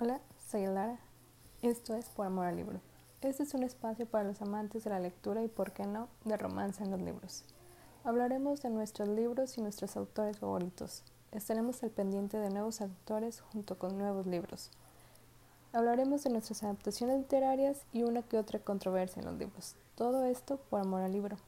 Hola, soy Lara. Esto es Por Amor al Libro. Este es un espacio para los amantes de la lectura y, por qué no, de romance en los libros. Hablaremos de nuestros libros y nuestros autores favoritos. Estaremos al pendiente de nuevos autores junto con nuevos libros. Hablaremos de nuestras adaptaciones literarias y una que otra controversia en los libros. Todo esto por amor al libro.